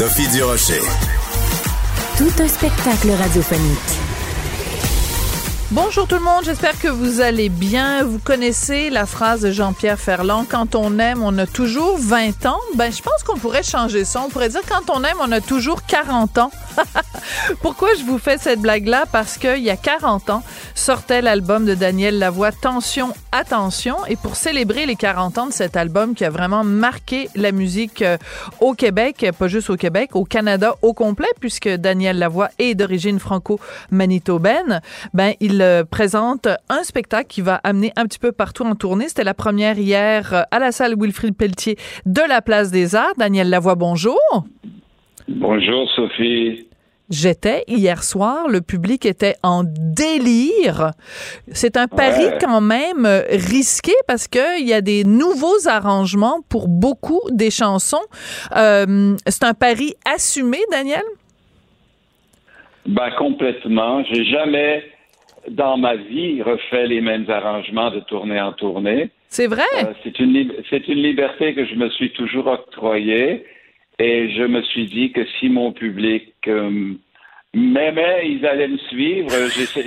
Sophie Durocher. Tout un spectacle radiophonique. Bonjour tout le monde, j'espère que vous allez bien. Vous connaissez la phrase de Jean-Pierre Ferland, quand on aime, on a toujours 20 ans. Ben, je pense qu'on pourrait changer ça. On pourrait dire quand on aime, on a toujours 40 ans. Pourquoi je vous fais cette blague-là? Parce qu'il y a 40 ans, sortait l'album de Daniel Lavoie, Tension, Attention. Et pour célébrer les 40 ans de cet album qui a vraiment marqué la musique euh, au Québec, pas juste au Québec, au Canada au complet, puisque Daniel Lavoie est d'origine franco-manitobaine, ben, il euh, présente un spectacle qui va amener un petit peu partout en tournée. C'était la première hier euh, à la salle Wilfrid Pelletier de la Place des Arts. Daniel Lavoie, bonjour. Bonjour Sophie. J'étais hier soir, le public était en délire. C'est un pari Ouais. quand même euh, risqué parce que il y a des nouveaux arrangements pour beaucoup des chansons. Euh, c'est un pari assumé, Daniel? Ben complètement. J'ai jamais dans ma vie refait les mêmes arrangements de tournée en tournée. C'est vrai? Euh, c'est une lib- c'est une liberté que je me suis toujours octroyée et je me suis dit que si mon public euh, m'aimait, ils allaient me suivre.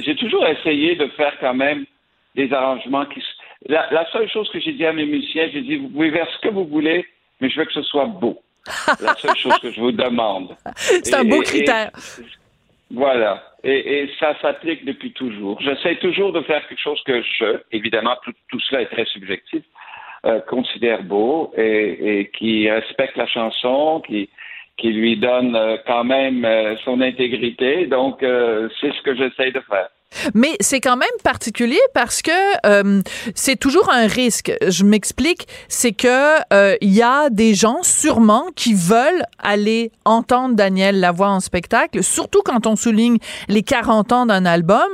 J'ai toujours essayé de faire quand même des arrangements qui. La, la seule chose que j'ai dit à mes musiciens, j'ai dit vous pouvez faire ce que vous voulez, mais je veux que ce soit beau. La seule chose que je vous demande. C'est un beau et- et- critère. voilà. Et, et ça s'applique depuis toujours. J'essaie toujours de faire quelque chose que je, évidemment, tout, tout cela est très subjectif, euh, considère beau et, et qui respecte la chanson, qui, qui lui donne euh, quand même euh, son intégrité. Donc, c'est ce que j'essaie de faire. Mais c'est quand même particulier parce que euh, c'est toujours un risque. Je m'explique, c'est que il y a des gens sûrement qui veulent aller entendre Daniel Lavoie en spectacle, surtout quand on souligne les 40 ans d'un album,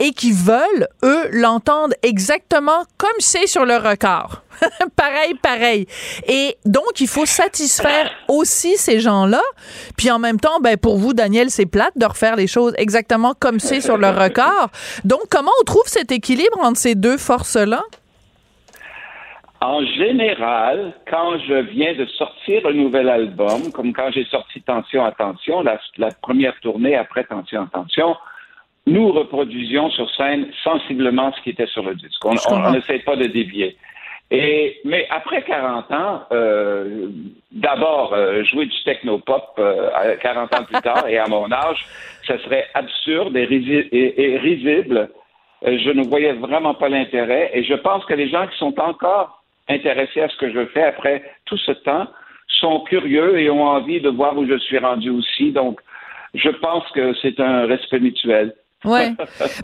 et qui veulent eux l'entendre exactement comme c'est sur le record. pareil, pareil. Et donc, il faut satisfaire aussi ces gens-là. Puis en même temps, ben, pour vous, Daniel, c'est plate de refaire les choses exactement comme c'est sur le record. Donc, comment on trouve cet équilibre entre ces deux forces-là? En général, quand je viens de sortir un nouvel album, comme quand j'ai sorti Tension, Attention, la, la première tournée après Tension, Attention, nous reproduisions sur scène sensiblement ce qui était sur le disque. On n'essaie pas de dévier. Et, mais après 40 ans, euh, d'abord, euh, jouer du technopop euh, à 40 ans plus tard et à mon âge, ça serait absurde et- et risible. Euh, je ne voyais vraiment pas l'intérêt. Et je pense que les gens qui sont encore intéressés à ce que je fais après tout ce temps sont curieux et ont envie de voir où je suis rendu aussi. Donc, je pense que c'est un respect mutuel. Ouais.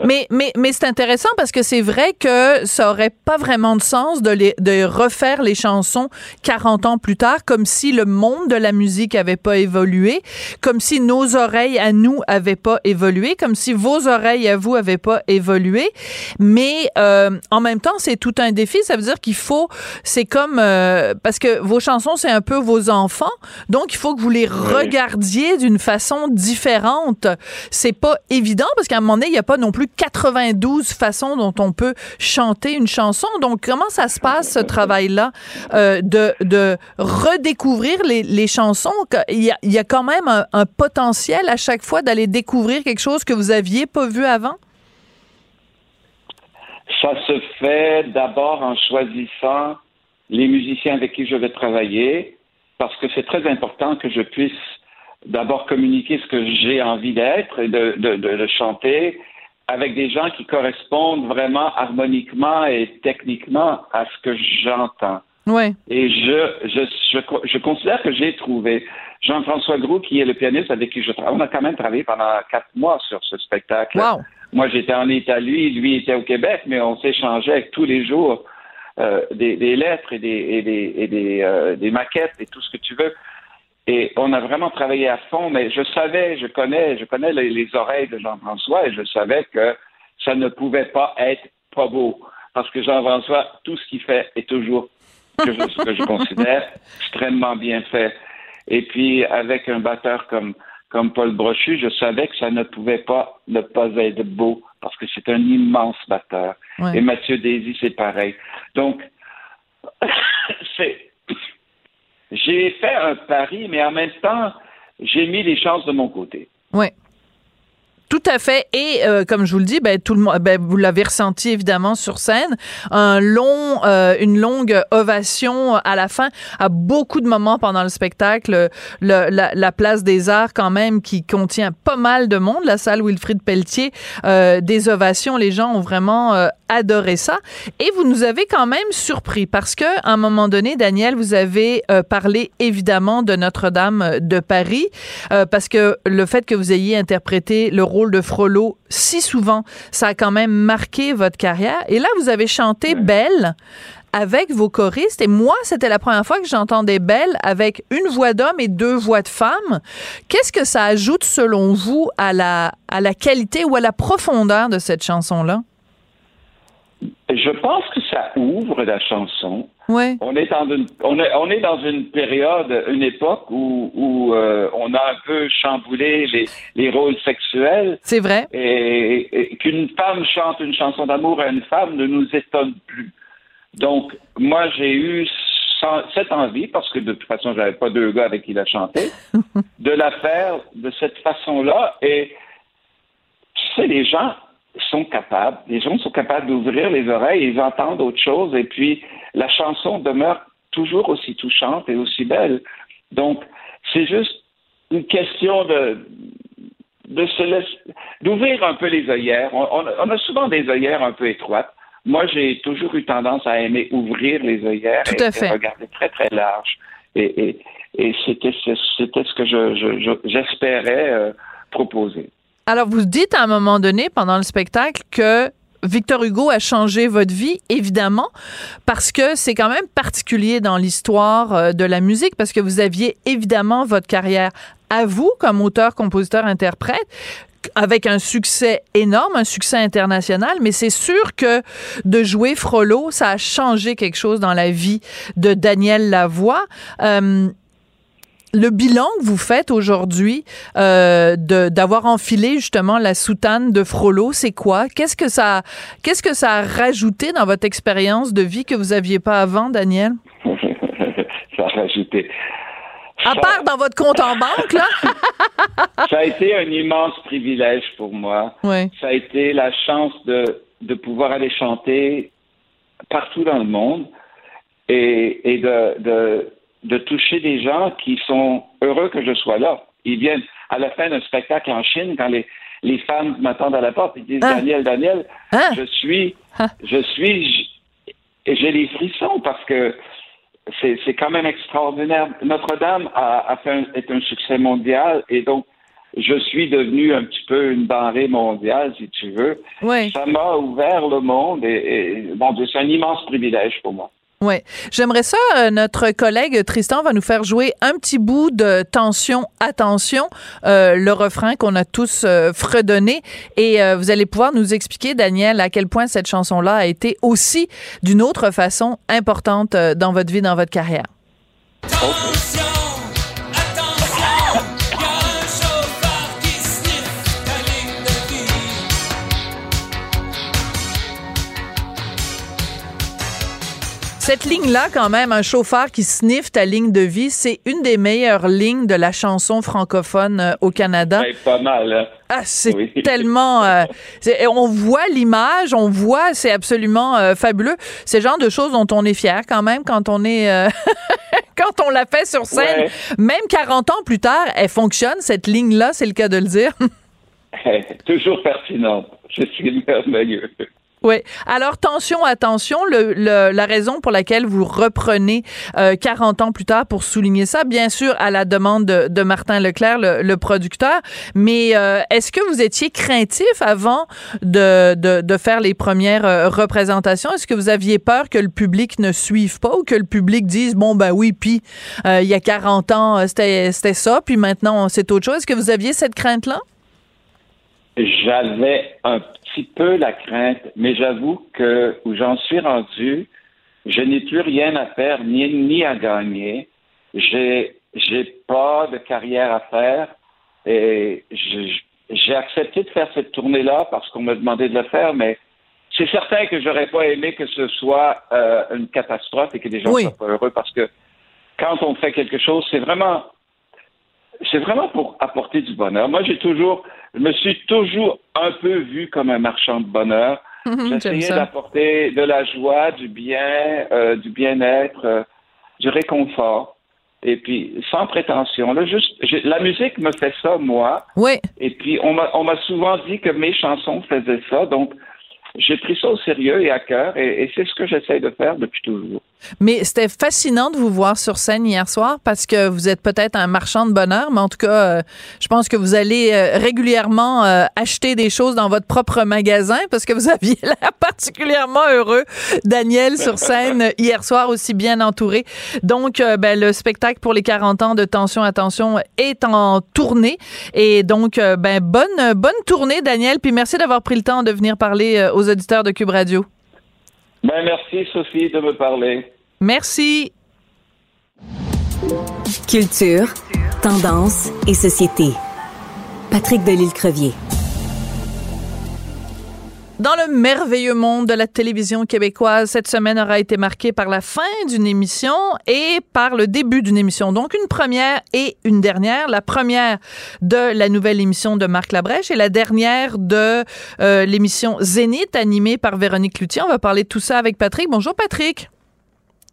mais mais, mais c'est intéressant parce que c'est vrai que ça aurait pas vraiment de sens de, les, de refaire les chansons 40 ans plus tard, comme si le monde de la musique avait pas évolué, comme si nos oreilles à nous avaient pas évolué, comme si vos oreilles à vous avaient pas évolué. Mais euh, en même temps, c'est tout un défi. Ça veut dire qu'il faut, c'est comme euh, parce que vos chansons, c'est un peu vos enfants, donc il faut que vous les regardiez d'une façon différente. C'est pas évident parce qu'à un il n'y a pas non plus 92 façons dont on peut chanter une chanson. Donc, comment ça se passe, ce travail-là, euh, de, redécouvrir les, chansons? Il y, a, il y a quand même un, un potentiel à chaque fois d'aller découvrir quelque chose que vous aviez pas vu avant? Ça se fait d'abord en choisissant les musiciens avec qui je vais travailler, parce que c'est très important que je puisse d'abord communiquer ce que j'ai envie d'être et de, de, de, de chanter avec des gens qui correspondent vraiment harmoniquement et techniquement à ce que j'entends. Ouais. Et je, je, je, je considère que j'ai trouvé Jean-François Groux, qui est le pianiste avec qui je travaille. On a quand même travaillé pendant quatre mois sur ce spectacle. Wow. Moi, j'étais en Italie, lui était au Québec, mais on s'échangeait tous les jours euh, des, des lettres et des, et des, et des, euh, des maquettes et tout ce que tu veux. Et on a vraiment travaillé à fond, mais je savais, je connais, je connais les, oreilles de Jean-François et je savais que ça ne pouvait pas être pas beau. Parce que Jean-François, tout ce qu'il fait est toujours que je, ce que je considère extrêmement bien fait. Et puis, avec un batteur comme, comme Paul Brochu, je savais que ça ne pouvait pas ne pas être beau parce que c'est un immense batteur. Et Mathieu Daisy, c'est pareil. Donc, c'est j'ai fait un pari, mais en même temps, j'ai mis les chances de mon côté. Oui. Tout à fait. Et euh, comme je vous le dis, ben, tout le monde, ben, vous l'avez ressenti évidemment sur scène, un long, euh, une longue ovation à la fin. À beaucoup de moments pendant le spectacle, le, la, la, place des Arts quand même qui contient pas mal de monde, la salle Wilfrid Pelletier, euh, des ovations. Les gens ont vraiment euh, adoré ça. Et vous nous avez quand même surpris parce que à un moment donné, Daniel, vous avez euh, parlé évidemment de Notre-Dame de Paris parce que le fait que vous ayez interprété le rôle de Frollo si souvent, ça a quand même marqué votre carrière. Et là, vous avez chanté Belle avec vos choristes. Et moi, c'était la première fois que j'entendais Belle avec une voix d'homme et deux voix de femme. Qu'est-ce que ça ajoute, selon vous, à la, à la qualité ou à la profondeur de cette chanson-là? Je pense que ça ouvre la chanson. On est dans une on est, on est dans une période, une époque où, où euh, on a un peu chamboulé les, les rôles sexuels. C'est vrai. Et, qu'une femme chante une chanson d'amour à une femme ne nous étonne plus. Donc moi j'ai eu cette envie, parce que de toute façon j'avais pas deux gars avec qui la chanter, de la faire de cette façon-là. Et tu sais les gens sont capables, les gens sont capables d'ouvrir les oreilles, ils entendent autre chose, et puis la chanson demeure toujours aussi touchante et aussi belle. Donc, c'est juste une question de de se laisser, d'ouvrir un peu les œillères. On, a souvent des œillères un peu étroites. Moi, j'ai toujours eu tendance à aimer ouvrir les œillères et, regarder très très large. Et, et, et c'était c'était ce que je, j'espérais euh, proposer. Alors, vous dites à un moment donné, pendant le spectacle, que Victor Hugo a changé votre vie, évidemment, parce que c'est quand même particulier dans l'histoire euh, de la musique, parce que vous aviez évidemment votre carrière à vous comme auteur, compositeur, interprète avec un succès énorme, un succès international, mais c'est sûr que de jouer Frollo, ça a changé quelque chose dans la vie de Daniel Lavoie. Euh, le bilan que vous faites aujourd'hui euh, d'avoir enfilé justement la soutane de Frollo, c'est quoi? Qu'est-ce que ça qu'est-ce que ça a rajouté dans votre expérience de vie que vous aviez pas avant, Daniel? Ça a rajouté. À part dans votre compte en banque, là? Ça a été un immense privilège pour moi. Oui. Ça a été la chance de, de pouvoir aller chanter partout dans le monde et, et de, de de toucher des gens qui sont heureux que je sois là. Ils viennent à la fin d'un spectacle en Chine quand les, les fans m'attendent à la porte et disent ah. Daniel, Daniel, ah. je suis, ah. je suis, j'ai des frissons parce que c'est quand même extraordinaire. Notre-Dame a, a, fait un, est un succès mondial et donc je suis devenu un petit peu une denrée mondiale, si tu veux. Oui. Ça m'a ouvert le monde et, et bon, c'est un immense privilège pour moi. Oui. J'aimerais ça, euh, notre collègue Tristan va nous faire jouer un petit bout de Tension, attention, euh, le refrain qu'on a tous euh, fredonné. Et vous allez pouvoir nous expliquer, Daniel, à quel point cette chanson-là a été aussi, d'une autre façon, importante dans votre vie, dans votre carrière. Cette ligne-là, quand même, un chauffeur qui sniffe ta ligne de vie, c'est une des meilleures lignes de la chanson francophone euh, au Canada. C'est pas mal. Hein? Ah, c'est tellement. Euh, on voit l'image, on voit, c'est absolument euh, fabuleux. C'est le genre de choses dont on est fier quand même quand on est. quand on l'a fait sur scène. Même 40 ans plus tard, elle fonctionne, cette ligne-là, c'est le cas de le dire. Toujours pertinente. Je suis merveilleux. Oui. Alors, tension, attention, le, la raison pour laquelle vous reprenez 40 ans plus tard pour souligner ça, bien sûr, à la demande de, Martin Leclerc, le, producteur, mais est-ce que vous étiez craintif avant de, de, de faire les premières représentations? Est-ce que vous aviez peur que le public ne suive pas ou que le public dise, bon, ben oui, puis il y a 40 ans, c'était ça, puis maintenant, c'est autre chose? Est-ce que vous aviez cette crainte-là? J'avais un petit peu la crainte, mais j'avoue que où j'en suis rendu, je n'ai plus rien à faire ni, ni à gagner. J'ai j'ai pas de carrière à faire et j'ai accepté de faire cette tournée-là parce qu'on m'a demandé de le faire, mais c'est certain que j'aurais pas aimé que ce soit euh, une catastrophe et que des gens soient pas heureux parce que quand on fait quelque chose, c'est vraiment c'est vraiment pour apporter du bonheur. Moi, j'ai toujours, je me suis toujours un peu vu comme un marchand de bonheur. J'essayais d'apporter de la joie, du bien, euh, du bien-être, euh, du réconfort. Et puis, sans prétention. Là, juste, la musique me fait ça, moi. Oui. Et puis, on m'a souvent dit que mes chansons faisaient ça. Donc, j'ai pris ça au sérieux et à cœur, et, c'est ce que j'essaie de faire depuis toujours. Mais c'était fascinant de vous voir sur scène hier soir parce que vous êtes peut-être un marchand de bonheur, mais en tout cas, euh, je pense que vous allez euh, régulièrement euh, acheter des choses dans votre propre magasin parce que vous aviez l'air particulièrement heureux, Daniel, sur scène hier soir, aussi bien entouré. Donc, ben, le spectacle pour les 40 ans de Tension Attention est en tournée. Et donc, ben, bonne, bonne tournée, Daniel, puis merci d'avoir pris le temps de venir parler aux auditeurs de Cube Radio. Ben, merci, Sophie, de me parler. Merci. Culture, tendance et société. Patrick Delisle-Crevier. Dans le merveilleux monde de la télévision québécoise, cette semaine aura été marquée par la fin d'une émission et par le début d'une émission. Donc une première et une dernière. La première de la nouvelle émission de Marc Labrèche et la dernière de euh, l'émission Zénith animée par Véronique Cloutier. On va parler de tout ça avec Patrick. Bonjour Patrick.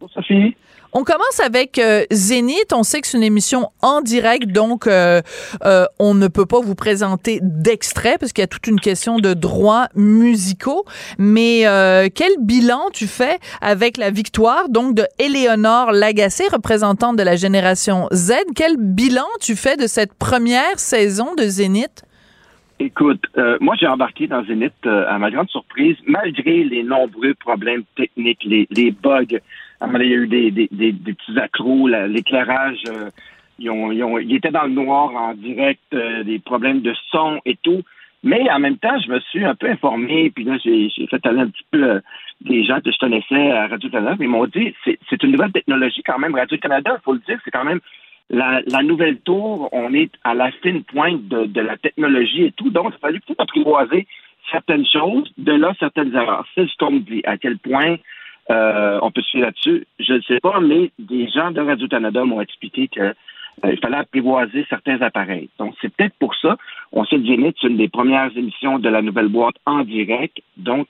Bonjour Sophie. On commence avec euh, Zénith. On sait que c'est une émission en direct, donc euh, euh, on ne peut pas vous présenter d'extrait parce qu'il y a toute une question de droits musicaux. Mais quel bilan tu fais avec la victoire donc de Éléonore Lagacé, représentante de la génération Z? Quel bilan tu fais de cette première saison de Zénith? Écoute, moi j'ai embarqué dans Zénith à ma grande surprise, malgré les nombreux problèmes techniques, les bugs il y a eu des, des, des, petits accros, l'éclairage, euh, ils, ont, ils, ont, ils étaient dans le noir en direct, euh, des problèmes de son et tout. Mais en même temps, je me suis un peu informé, puis là, j'ai fait aller un petit peu euh, des gens que je connaissais à Radio-Canada, ils m'ont dit, c'est une nouvelle technologie quand même. Radio-Canada, il faut le dire, c'est quand même la, la, nouvelle tour, on est à la fine pointe de, de la technologie et tout, donc il a fallu peut-être apprivoiser certaines choses, de là certaines erreurs. C'est ce qu'on me dit, à quel point euh, on peut se fier là-dessus. Je ne sais pas, mais des gens de Radio-Canada m'ont expliqué qu'il euh, fallait apprivoiser certains appareils. Donc, c'est peut-être pour ça. On sait que c'est une des premières émissions de la nouvelle boîte en direct. Donc,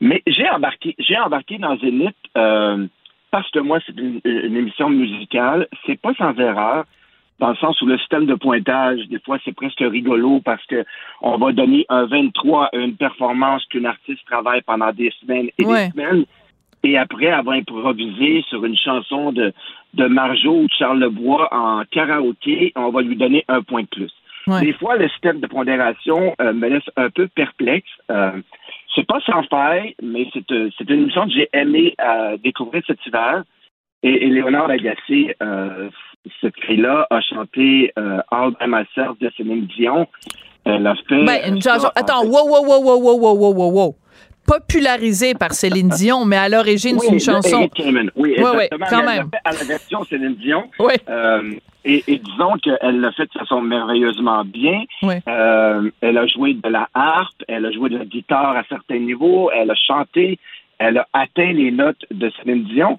mais j'ai embarqué, j'ai embarqué dans Zénith euh, parce que moi, c'est une, émission musicale. C'est pas sans erreur dans le sens où le système de pointage, des fois, c'est presque rigolo parce que on va donner un 23 à une performance qu'une artiste travaille pendant des semaines et des semaines et après avoir improvisé sur une chanson de, de Marjo ou de Charles Lebois en karaoké, on va lui donner un point de plus. Des fois, le système de pondération euh, me laisse un peu perplexe. Euh, c'est pas sans faille, mais c'est euh, une émission que j'ai aimé découvrir cet hiver. Et, Léonard Lagacé, cette fille-là, a chanté All by Myself de Céline Dion. Elle a fait. Ben, attends, wow, wow, wow, wow, wow, wow, wow, wow popularisé par Céline Dion, mais à l'origine, c'est une chanson. Oui, exactement. quand même. À la version Céline Dion. Oui. Euh, et, disons qu'elle l'a fait de façon merveilleusement bien. Euh, elle a joué de la harpe, elle a joué de la guitare à certains niveaux, elle a chanté, elle a atteint les notes de Céline Dion.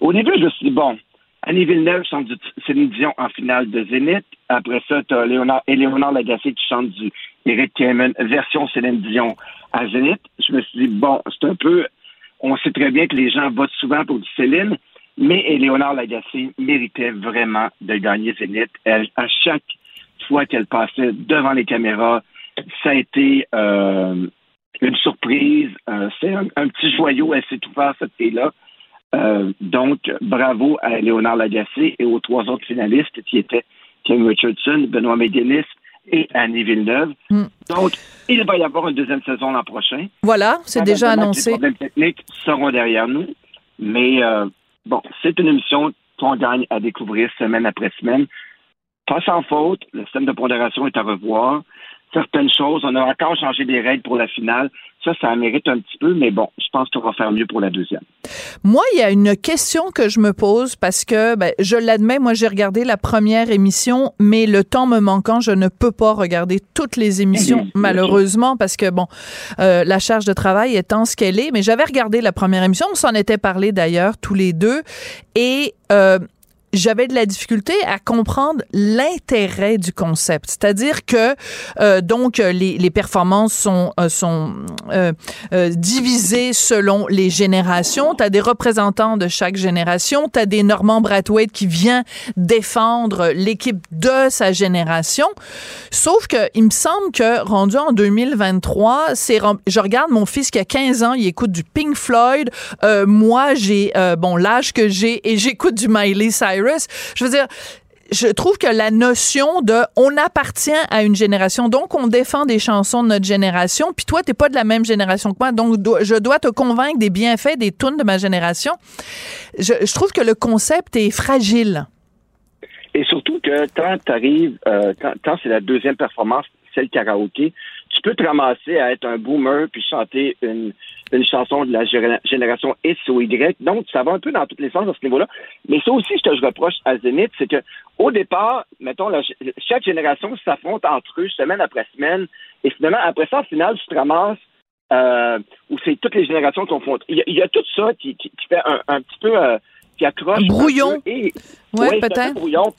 Au début, je me suis dit, bon, Annie Villeneuve chante du Céline Dion en finale de Zénith. Après ça, tu as Léonard, Léonard Lagacé qui chante du Eric Kamen, version Céline Dion à Zénith. Je me suis dit, bon, c'est un peu. On sait très bien que les gens votent souvent pour du Céline, mais Léonard Lagacé méritait vraiment de gagner Zénith. Elle, à chaque fois qu'elle passait devant les caméras, ça a été. Euh, une surprise. Euh, c'est un, petit joyau. Elle sait tout cette fille-là. Euh, donc, bravo à Léonard Lagacé et aux trois autres finalistes qui étaient Kim Richardson, Benoît McGinnis et Annie Villeneuve. Hmm. Donc, il va y avoir une deuxième saison l'an prochain. Voilà, c'est déjà annoncé. Les problèmes techniques seront derrière nous. Mais euh, bon, c'est une émission qu'on gagne à découvrir semaine après semaine. Pas sans faute, le système de pondération est à revoir certaines choses. On a encore changé des règles pour la finale. Ça, ça mérite un petit peu, mais bon, je pense qu'on va faire mieux pour la deuxième. Moi, il y a une question que je me pose parce que, ben, je l'admets, moi, j'ai regardé la première émission, mais le temps me manquant, je ne peux pas regarder toutes les émissions, malheureusement, parce que, bon, euh, la charge de travail étant ce qu'elle est, mais j'avais regardé la première émission, on s'en était parlé d'ailleurs, tous les deux, et euh, j'avais de la difficulté à comprendre l'intérêt du concept. C'est-à-dire que euh, donc les, les, performances sont euh, sont euh, euh, divisées selon les générations. Tu as des représentants de chaque génération. Tu as des Norman Brathwaite qui vient défendre l'équipe de sa génération. Sauf que il me semble que rendu en 2023, c'est je regarde mon fils qui a 15 ans, il écoute du Pink Floyd. moi, j'ai bon l'âge que j'ai et j'écoute du Miley Cyrus je veux dire, je trouve que la notion de on appartient à une génération, donc on défend des chansons de notre génération, puis toi, t'es pas de la même génération que moi, donc je dois te convaincre des bienfaits des tunes de ma génération. Je, trouve que le concept est fragile. Et surtout que quand tu arrives, euh, quand, c'est la deuxième performance, celle karaoké, tu peux te ramasser à être un boomer puis chanter une, une chanson de la génération X ou Y. Donc, ça va un peu dans tous les sens à ce niveau-là. Mais ça aussi, ce que je reproche à Zenith, c'est que au départ, mettons, chaque génération s'affronte entre eux semaine après semaine. Et finalement, après ça, au final, tu te ramasses euh, où c'est toutes les générations qui font. Il, y a, tout ça qui, qui, fait un, petit peu euh, qui accroche. Brouillon. et, ouais, peut-être. Brouillon.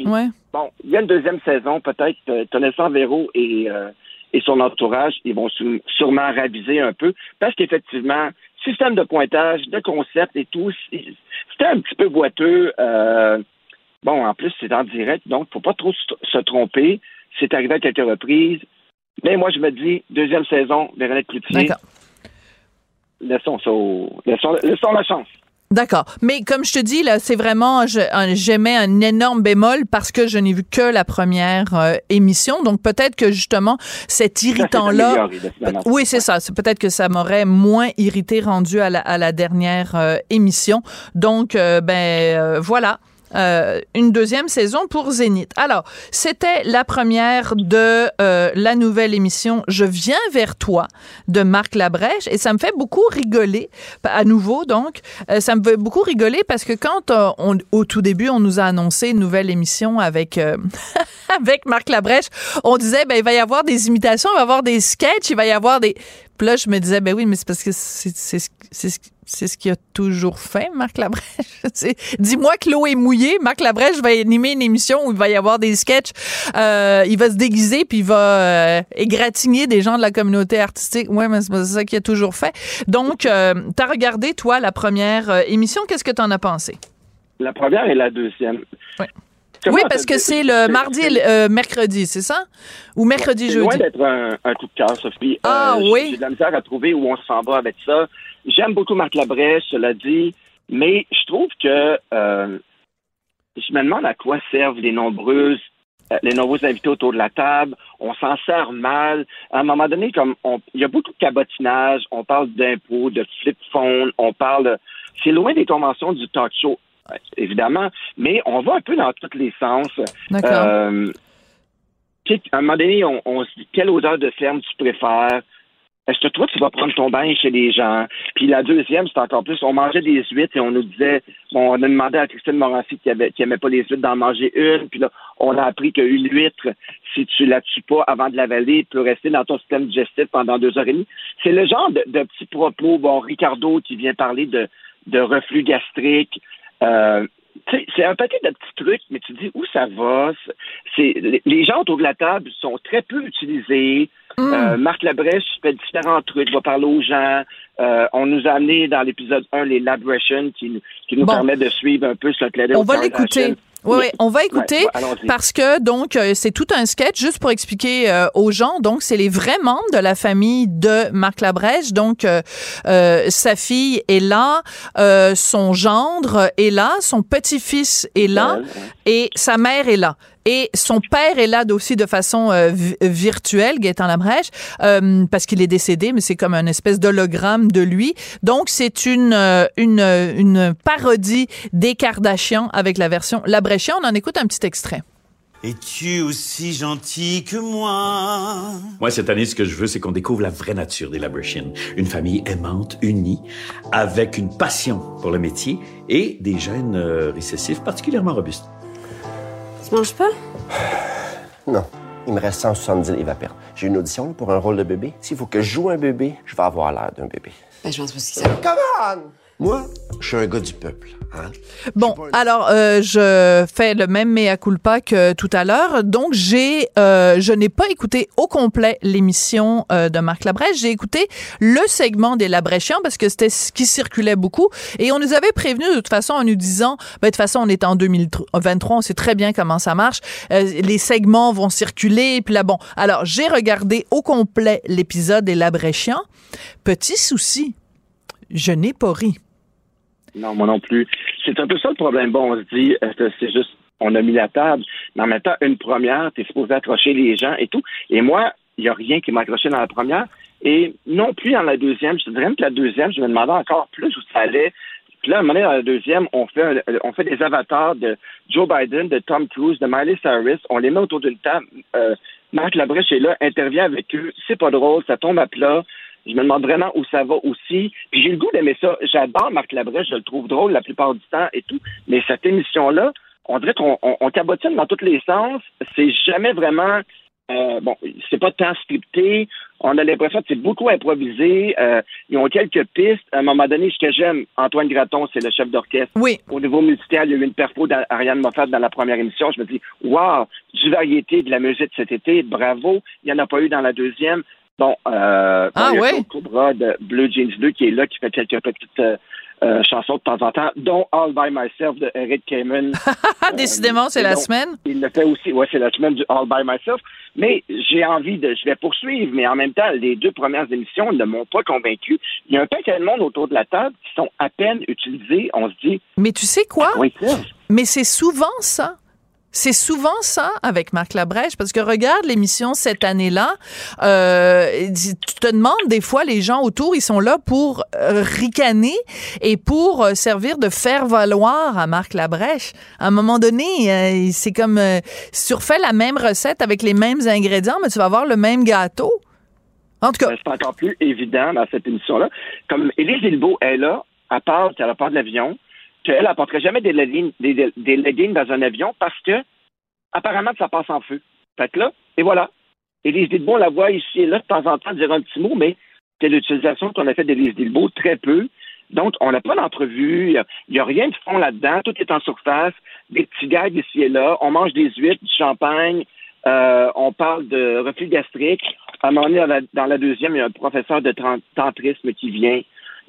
Bon, il y a une deuxième saison, peut-être. Connaissant Véro et euh, et son entourage, ils vont sûrement raviser un peu, parce qu'effectivement, système de pointage, de concept et tout, c'était un petit peu boiteux. Euh, bon, en plus, c'est en direct, donc faut pas trop se tromper. C'est arrivé à quelques reprises. Mais moi, je me dis, deuxième saison, Véronique Cloutier. Laissons, ça laissons, laissons la chance. D'accord. Mais comme je te dis, là, c'est vraiment, j'aimais un énorme bémol parce que je n'ai vu que la première euh, émission. Donc, peut-être que justement, cet irritant-là. Oui, c'est ça. Peut-être que ça m'aurait moins irrité rendu à la, à la dernière euh, émission. Donc, euh, ben, voilà. Euh, une deuxième saison pour Zénith. Alors, c'était la première de euh, la nouvelle émission Je viens vers toi de Marc Labrèche et ça me fait beaucoup rigoler à nouveau donc euh, ça me fait beaucoup rigoler parce que quand on, au tout début on nous a annoncé une nouvelle émission avec avec Marc Labrèche, on disait ben il va y avoir des imitations, il va y avoir des sketchs, il va y avoir des puis là je me disais ben oui mais c'est parce que c'est c'est c'est ce qu'il a toujours fait, Marc Labrèche. Dis-moi que l'eau est mouillée. Marc Labrèche va animer une émission où il va y avoir des sketchs. Euh, il va se déguiser puis il va euh, égratigner des gens de la communauté artistique. Ouais, mais c'est ça qu'il a toujours fait. Donc, euh, tu as regardé, toi, la première euh, émission. Qu'est-ce que tu en as pensé? La première et la deuxième. Oui. Oui, parce que c'est le mardi et le mercredi, c'est ça? Ou mercredi, jeudi? C'est loin d'être un, coup de cœur, Sophie. Ah oui? J'ai de la misère à trouver où on s'en va avec ça. J'aime beaucoup Marc Labrèche, cela dit, mais je trouve que euh, je me demande à quoi servent les nombreuses euh, les nombreux invités autour de la table, on s'en sert mal. À un moment donné, comme il y a beaucoup de cabotinage, on parle d'impôts, de flip phone, on parle. C'est loin des conventions du talk show, évidemment, mais on va un peu dans tous les sens. D'accord. Euh, à un moment donné, on, on se dit quelle odeur de ferme tu préfères? Est-ce que toi, tu vas prendre ton bain chez les gens? Puis la deuxième, c'est encore plus, on mangeait des huîtres et on nous disait, bon, on a demandé à Christine Morancy qui, avait, qui aimait pas les huîtres d'en manger une. Puis là, on a appris qu'une huître, si tu la tues pas avant de l'avaler, peut rester dans ton système digestif pendant deux heures et demie. C'est le genre de, petits propos. Bon, Ricardo qui vient parler de, de reflux gastrique. Euh, c'est un paquet de petits trucs, mais tu dis où ça va? C'est les gens autour de la table sont très peu utilisés. Mm. Euh, Marc Labrèche fait différents trucs, va parler aux gens. Euh, on nous a amené dans l'épisode 1 les Lab qui, qui nous permet de suivre un peu ce On va l'écouter. Oui, oui, on va écouter Ouais, allons-y. parce que donc euh, c'est tout un sketch juste pour expliquer euh, aux gens. Donc c'est les vrais membres de la famille de Marc Labrèche. Donc euh, euh, sa fille est là, euh, son gendre est là, son petit-fils est là Ouais, ouais. et sa mère est là. Et son père est là aussi de façon euh, vi- virtuelle, Gaëtan Labrèche, euh, parce qu'il est décédé, mais c'est comme un espèce d'hologramme de lui. Donc, c'est une, euh, une, une parodie des Kardashians avec la version Labrèchian. On en écoute un petit extrait. Es-tu aussi gentil que moi? Moi, cette année, ce que je veux, c'est qu'on découvre la vraie nature des Labretians. Une famille aimante, unie, avec une passion pour le métier et des gènes euh, récessifs particulièrement robustes. Tu manges pas? Non. Il me reste 170 livres à perdre. J'ai une audition là, pour un rôle de bébé. S'il faut que je joue un bébé, je vais avoir l'air d'un bébé. Ben, je pense pas que ça. Come on! Moi, je suis un gars du peuple. Hein? Bon, alors euh, je fais le même mea culpa que tout à l'heure. Donc j'ai, euh, je n'ai pas écouté au complet l'émission euh, de Marc Labrèche. J'ai écouté le segment des Labrèchians parce que c'était ce qui circulait beaucoup. Et on nous avait prévenu de toute façon en nous disant, ben, de toute façon on est en 2023, on sait très bien comment ça marche. Euh, les segments vont circuler. Et puis là bon, alors j'ai regardé au complet l'épisode des Labrèchians. Petit souci, je n'ai pas ri. Non, moi non plus. C'est un peu ça le problème. Bon, on se dit, euh, c'est juste, on a mis la table, mais en même temps, une première, t'es supposé accrocher les gens et tout. Et moi, il n'y a rien qui m'a accroché dans la première. Et non plus dans la deuxième. Je te dirais même que la deuxième, je me demandais encore plus où ça allait. Puis là, à un moment donné, dans la deuxième, on fait, un- on fait des avatars de Joe Biden, de Tom Cruise, de Miley Cyrus. On les met autour d'une table. Euh, Marc Labrèche est là, intervient avec eux. C'est pas drôle, ça tombe à plat. Je me demande vraiment où ça va aussi. Puis j'ai le goût d'aimer ça. J'adore Marc Labrèche, je le trouve drôle la plupart du temps et tout. Mais cette émission-là, on dirait qu'on on, on cabotine dans tous les sens. C'est jamais vraiment... euh, bon, c'est pas tant scripté. On a l'impression que c'est beaucoup improvisé. Euh, ils ont quelques pistes. À un moment donné, ce que j'aime, Antoine Graton, c'est le chef d'orchestre. Oui. Au niveau musical, il y a eu une perfo d'Ariane Moffat dans la première émission. Je me dis, wow, du variété de la musique cet été, bravo. Il n'y en a pas eu dans la deuxième. Bon, euh, Ah il y a ouais? Claude Cobra de Blue Jeans 2 qui est là, qui fait quelques petites euh, euh, chansons de temps en temps, dont All By Myself de Eric Kamen. Ah, décidément, c'est la donc, semaine. Il le fait aussi. Ouais, c'est la semaine du All By Myself. Mais j'ai envie de. Je vais poursuivre, mais en même temps, les deux premières émissions ne m'ont pas convaincu. Il y a un paquet de monde autour de la table qui sont à peine utilisés. On se dit, Mais tu sais quoi? oui, c'est Mais c'est souvent ça. C'est souvent ça avec Marc Labrèche, parce que regarde l'émission cette année-là, euh, tu te demandes des fois, les gens autour, ils sont là pour euh, ricaner et pour euh, servir de faire valoir à Marc Labrèche. À un moment donné, euh, c'est comme euh, si tu la même recette avec les mêmes ingrédients, mais tu vas avoir le même gâteau. En tout cas, Ben, c'est encore plus évident dans cette émission-là. Comme Élise Guilbeault est là, part qu'elle a part de l'avion, qu'elle apporterait jamais des leggings, des, des- leggings dans un avion parce que apparemment ça passe en feu. Fait là, et voilà. Élise Guilbeault, on la voit ici et là de temps en temps dire un petit mot, mais c'est l'utilisation qu'on a fait d'Élise Guilbeault, très peu. Donc, on n'a pas d'entrevue, il n'y a, rien de fond là-dedans, tout est en surface, des petits gags ici et là, on mange des huîtres, du champagne, euh, on parle de reflux gastrique. À un moment donné, dans la, dans la deuxième, il y a un professeur de tantrisme qui vient.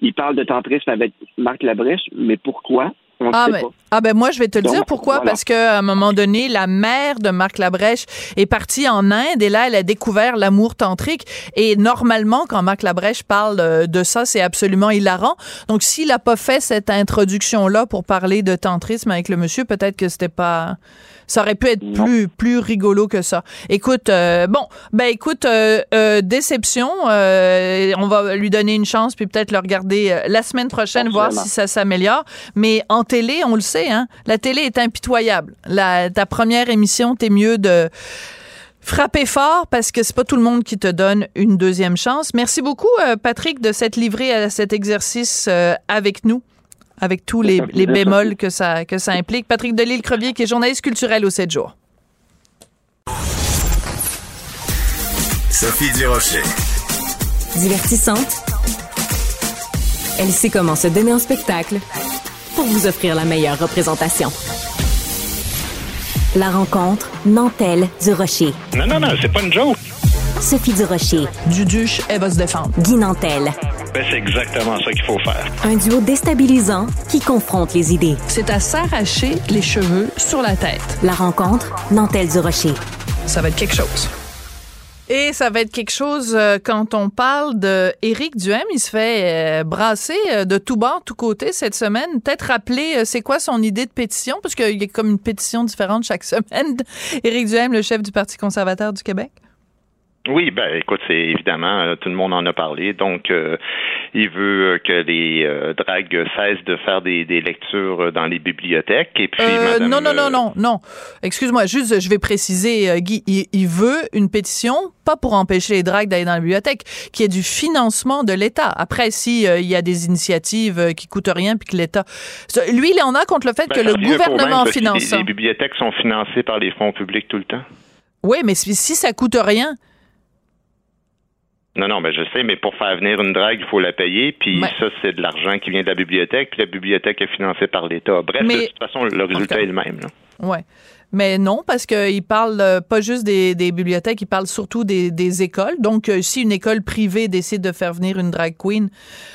Il parle de tantrisme avec Marc Labrèche, mais pourquoi? On Ah, pas. ah ben moi je vais te le Donc, dire pourquoi? voilà. parce que à un moment donné la mère de Marc Labrèche est partie en Inde et là elle a découvert l'amour tantrique et normalement quand Marc Labrèche parle euh, de ça c'est absolument hilarant donc s'il a pas fait cette introduction là pour parler de tantrisme avec le monsieur peut-être que c'était pas ça aurait pu être Non. plus plus rigolo que ça. Écoute, euh, bon, ben écoute, euh, euh, déception. euh, on va lui donner une chance puis peut-être le regarder euh, la semaine prochaine, voir si ça s'améliore. Mais en télé, on le sait, hein, la télé est impitoyable. La, ta première émission, t'es mieux de frapper fort parce que c'est pas tout le monde qui te donne une deuxième chance. Merci beaucoup, euh, Patrick, de s'être livré à cet exercice euh, avec nous avec tous les, les bémols que ça, que ça implique. Patrick Delisle-Crevier, qui est journaliste culturel au 7 jours. Sophie Durocher. Divertissante. Elle sait comment se donner en spectacle pour vous offrir la meilleure représentation. La rencontre Nantelle du Rocher. Non, non, non, c'est pas une joke. Sophie Durocher, Duduche, elle va se défendre. Guy Nantel. Ben, c'est exactement ça qu'il faut faire. Un duo déstabilisant qui confronte les idées. C'est à s'arracher les cheveux sur la tête. La rencontre, Nantel du Rocher. Ça va être quelque chose. Et ça va être quelque chose euh, quand on parle de Éric Duhem. Il se fait euh, brasser euh, de tout bord, tout côté cette semaine. Peut-être rappeler euh, c'est quoi son idée de pétition, parce qu'il y a comme une pétition différente chaque semaine. Éric Duhem, le chef du Parti conservateur du Québec. Oui, ben écoute, c'est évidemment, euh, tout le monde en a parlé. Donc, euh, il veut euh, que les euh, dragues cessent de faire des, des lectures euh, dans les bibliothèques. Et puis, Euh, madame, non, non, non, non, non. Excuse-moi, juste, je vais préciser, euh, Guy, il, il veut une pétition, pas pour empêcher les dragues d'aller dans la bibliothèque, qui est du financement de l'État. Après, si il y a des initiatives qui coûtent rien, puis que l'État... Lui, il en a contre le fait ben, que le gouvernement finance les, les bibliothèques sont financées par les fonds publics tout le temps. Oui, mais si, si ça coûte rien, Non, non, ben je sais, mais pour faire venir une drague, il faut la payer, puis Mais- ça, c'est de l'argent qui vient de la bibliothèque, puis la bibliothèque est financée par l'État. Bref, Mais- de toute façon, le résultat est le même. ouais. Mais non, parce qu'il parle euh, pas juste des, des bibliothèques, il parle surtout des, des écoles. Donc, euh, si une école privée décide de faire venir une drag queen,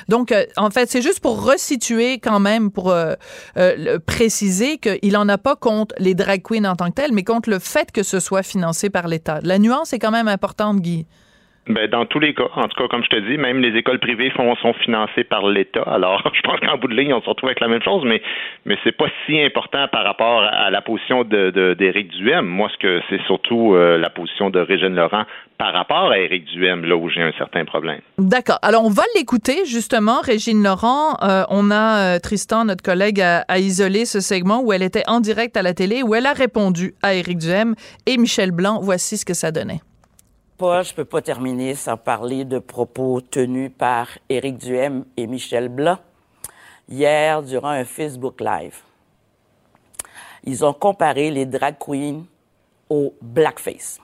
donc euh, en fait, c'est juste pour resituer quand même, pour euh, euh, préciser qu'il en a pas contre les drag queens en tant que telles, mais contre le fait que ce soit financé par l'État. La nuance est quand même importante, Guy. Ben, dans tous les cas, en tout cas, comme je te dis, même les écoles privées font, sont financées par l'État. Alors, je pense qu'en bout de ligne, on se retrouve avec la même chose, mais, mais c'est pas si important par rapport à la position de, de- d'Éric Duhem. Moi, ce que c'est surtout euh, la position de Régine Laurent par rapport à Éric Duhem, là où j'ai un certain problème. D'accord. Alors, on va l'écouter, justement. Régine Laurent, euh, on a euh, Tristan, notre collègue, à, à isoler ce segment où elle était en direct à la télé, où elle a répondu à Éric Duhem et Michel Blanc. Voici ce que ça donnait. Pas, je peux pas terminer sans parler de propos tenus par Éric Duhem et Michel Blanc hier durant un Facebook Live. Ils ont comparé les drag queens au blackface.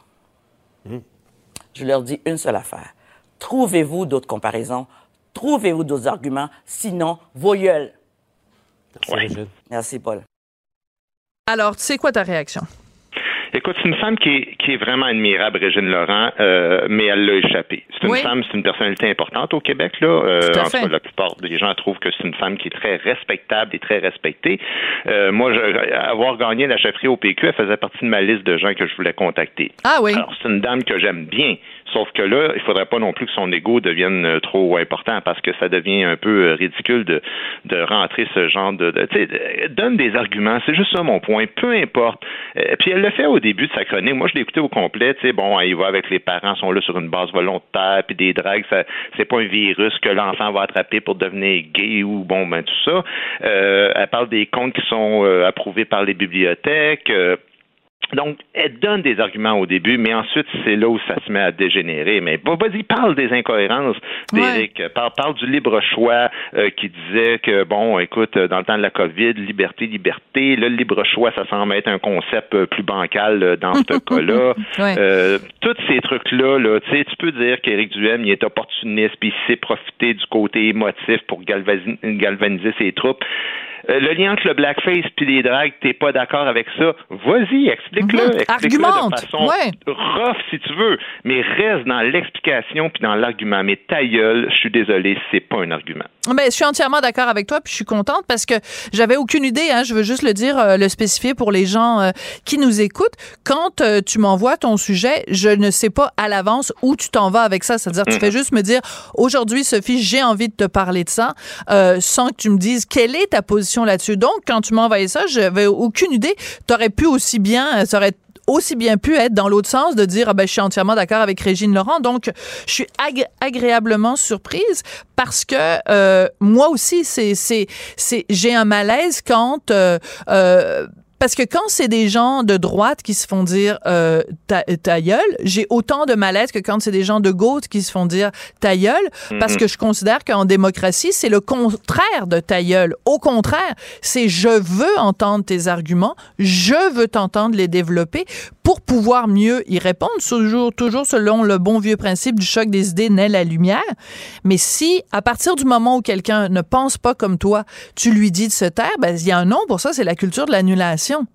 Je leur dis une seule affaire. Trouvez-vous d'autres comparaisons? Trouvez-vous d'autres arguments? Sinon, vos gueules. Merci, Paul. Alors, tu sais quoi ta réaction? Écoute, c'est une femme qui est, qui est vraiment admirable, Régine Laurent, euh, mais elle l'a échappé. C'est une Oui. femme, c'est une personnalité importante au Québec, là. Euh, Tout à en tout fait. cas, la plupart des gens trouvent que c'est une femme qui est très respectable et très respectée. Euh, moi, je, avoir gagné la chefferie au PQ, elle faisait partie de ma liste de gens que je voulais contacter. Ah oui. Alors, c'est une dame que j'aime bien. Sauf que là, il faudrait pas non plus que son ego devienne euh, trop important parce que ça devient un peu euh, ridicule de, de rentrer ce genre de. tu sais, donne des arguments. C'est juste ça mon point. Peu importe. Euh, puis elle le fait au début de sa chronique. Moi, je l'ai écouté au complet. Tu sais, bon, il va avec les parents, sont là sur une base volontaire, puis des dragues, ça, c'est pas un virus que l'enfant va attraper pour devenir gay ou bon, ben tout ça. Elle parle des comptes qui sont approuvés par les bibliothèques. Donc, elle donne des arguments au début, mais ensuite, c'est là où ça se met à dégénérer. Mais bah, vas-y, parle des incohérences d'Éric. Parle, parle du libre choix euh, qui disait que, bon, écoute, dans le temps de la COVID, liberté, liberté. Là, le libre choix, ça semble être un concept euh, plus bancal euh, dans ce cas-là. Ouais. Euh, tous ces trucs-là, là, tu sais, tu peux dire qu'Éric Duhem, il est opportuniste, puis il sait profiter du côté émotif pour galvaniser ses troupes. Euh, le lien entre le blackface puis les dragues, t'es pas d'accord avec ça, vas-y, explique-le. Mhm. Explique-le de Argumente, façon ouais. rough si tu veux, mais reste dans l'explication puis dans l'argument. Mais ta gueule, je suis désolé, c'est pas un argument. Ben, je suis entièrement d'accord avec toi, puis je suis contente parce que j'avais aucune idée, hein, je veux juste le dire, euh, le spécifier pour les gens euh, qui nous écoutent. Quand euh, tu m'envoies ton sujet, je ne sais pas à l'avance où tu t'en vas avec ça. C'est-à-dire, tu fais juste me dire, aujourd'hui, Sophie, j'ai envie de te parler de ça, euh, sans que tu me dises quelle est ta position là-dessus. Donc, quand tu envoyé ça, j'avais aucune idée. T'aurais pu aussi bien, ça aurait aussi bien pu être dans l'autre sens de dire ah ben je suis entièrement d'accord avec Régine Laurent. Donc je suis agré- agréablement surprise parce que euh, moi aussi c'est c'est c'est j'ai un malaise quand euh, euh, parce que quand c'est des gens de droite qui se font dire euh, ta, ta gueule, j'ai autant de malaise que quand c'est des gens de gauche qui se font dire ta gueule, parce Mhm. que je considère qu'en démocratie, c'est le contraire de ta gueule. Au contraire, c'est je veux entendre tes arguments, je veux t'entendre les développer pour pouvoir mieux y répondre, toujours, toujours selon le bon vieux principe du choc des idées naît la lumière. Mais si, à partir du moment où quelqu'un ne pense pas comme toi, tu lui dis de se taire, ben, il y a un nom pour ça, c'est la culture de l'annulation. paixão?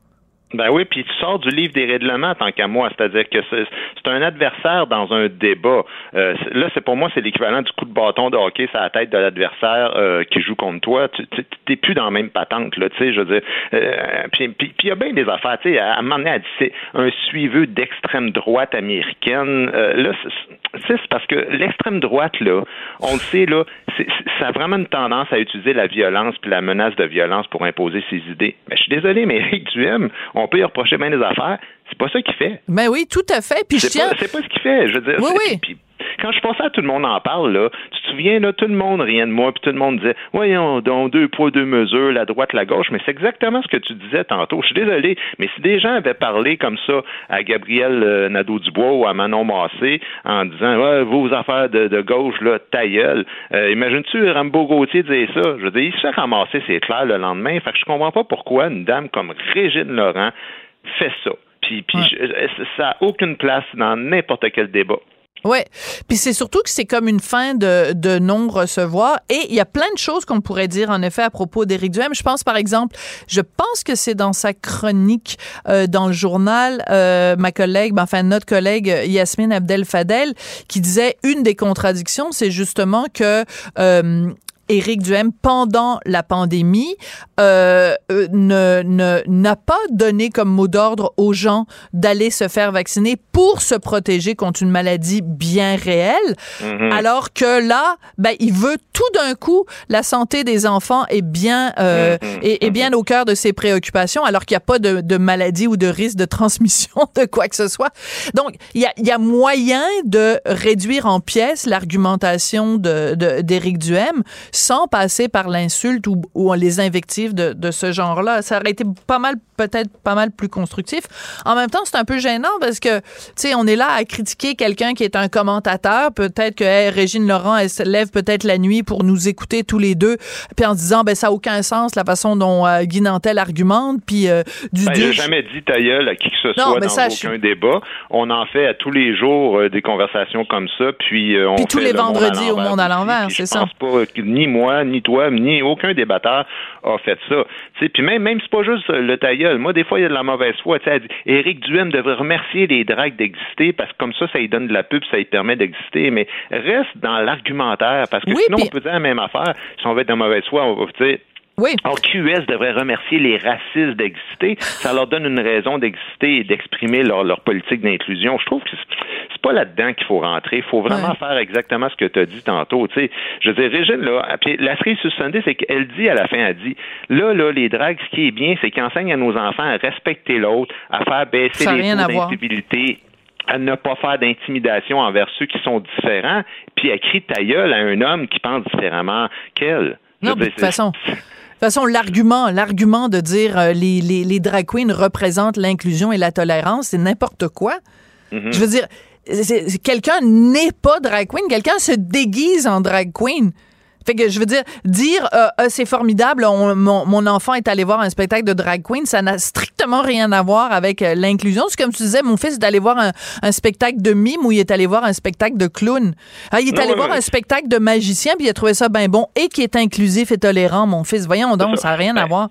Ben oui, puis tu sors du livre des règlements tant qu'à moi, c'est-à-dire que c'est un adversaire dans un débat. Euh, là, c'est pour moi, c'est l'équivalent du coup de bâton de hockey sur la tête de l'adversaire euh, qui joue contre toi. Tu t'es plus dans la même patente, là, tu sais, je veux dire. Euh, puis il y a bien des affaires, tu sais, à un moment donné, c'est un suiveux d'extrême droite américaine. là, c'est parce que l'extrême droite, là, on le sait, là, ça a vraiment une tendance à utiliser la violence puis la menace de violence pour imposer ses idées. Mais je suis désolé, mais Eric Duhem, on peut y reprocher bien des affaires. C'est pas ça qu'il fait. Ben oui, tout à fait. Puis c'est pas, ce qu'il fait. Je veux dire, oui, oui. Quand je pensais à tout le monde en parle, là, tu te souviens, là, tout le monde rien de moi, puis tout le monde disait, voyons, donc deux poids, deux mesures, la droite, la gauche, mais c'est exactement ce que tu disais tantôt. Je suis désolé, mais si des gens avaient parlé comme ça à Gabriel euh, Nadeau-Dubois ou à Manon Massé en disant, ouais, vos affaires de, gauche, là, ta gueule, euh, imagines-tu Rambo Gauthier dire ça? Je veux dire, il se fait ramasser, c'est clair, le lendemain. Fait que je comprends pas pourquoi une dame comme Régine Laurent fait ça. Puis, puis ça n'a aucune place dans n'importe quel débat. Ouais, puis c'est surtout que c'est comme une fin de, de non-recevoir et il y a plein de choses qu'on pourrait dire en effet à propos d'Éric Duhem. Je pense par exemple, je pense que c'est dans sa chronique euh, dans le journal, euh, ma collègue, ben, enfin notre collègue Yasmine Abdel Fadel, qui disait une des contradictions, c'est justement que euh, Éric Duhem, pendant la pandémie, euh, euh, ne n'a pas donné comme mot d'ordre aux gens d'aller se faire vacciner pour se protéger contre une maladie bien réelle, mm-hmm. alors que là, ben, il veut tout d'un coup la santé des enfants est bien euh, mm-hmm. est, bien au cœur de ses préoccupations, alors qu'il n'y a pas de, de, maladie ou de risque de transmission de quoi que ce soit. Donc, il y a, y a moyen de réduire en pièces l'argumentation de d'Éric Duhem sans passer par l'insulte ou, ou, les invectives de, de ce genre-là. Ça aurait été pas mal, peut-être pas mal plus constructif. En même temps, c'est un peu gênant parce que, tu sais, on est là à critiquer quelqu'un qui est un commentateur. Peut-être que Régine Laurent, elle se lève peut-être la nuit pour nous écouter tous les deux, puis en se disant, ben ça n'a aucun sens la façon dont euh, Guy Nantel argumente, puis euh, du... Ben, jamais dit ta à qui que ce soit dans aucun débat. On en fait à tous les jours euh, des conversations comme ça, puis on puis tous les vendredis au Monde à l'envers, c'est ça. Je pense pas, ni moi, ni toi, ni aucun débatteur a fait ça. Puis même, même c'est pas juste le tailleul. Moi, des fois, il y a de la mauvaise foi. Elle dit Éric Duhem devrait remercier les dragues d'exister parce que comme ça, ça lui donne de la pub, ça lui permet d'exister. Mais reste dans l'argumentaire parce que sinon, on peut dire la même affaire. Si on veut être de mauvaise foi, on va dire oui. Or, QS devrait remercier les racistes d'exister. Ça leur donne une raison d'exister et d'exprimer leur, leur politique d'inclusion. Je trouve que c'est pas là-dedans qu'il faut rentrer. Il faut vraiment faire exactement ce que tu as dit tantôt. Tu sais, je veux dire, Régine, là, la cerise sur c'est qu'elle dit à la fin, elle dit, là, là, les dragues, ce qui est bien, c'est qu'ils enseignent à nos enfants à respecter l'autre, à faire baisser les taux d'incivilité à ne pas faire d'intimidation envers ceux qui sont différents, puis elle crie ta gueule à un homme qui pense différemment qu'elle. Non, de toute façon. De toute façon, l'argument, l'argument de dire euh, les, les, les drag queens représentent l'inclusion et la tolérance, c'est n'importe quoi. Mm-hmm. Je veux dire, quelqu'un n'est pas drag queen, quelqu'un se déguise en drag queen. Fait que je veux dire, dire euh, euh, c'est formidable, mon, enfant est allé voir un spectacle de drag queen, ça n'a strictement rien à voir avec euh, l'inclusion. C'est comme tu disais, mon fils est allé voir un, spectacle de mime ou il est allé voir un spectacle de clown. Ah, il est allé voir un spectacle de magicien puis il a trouvé ça bien bon et qui est inclusif et tolérant, mon fils. Voyons donc, ça n'a rien à ben, voir.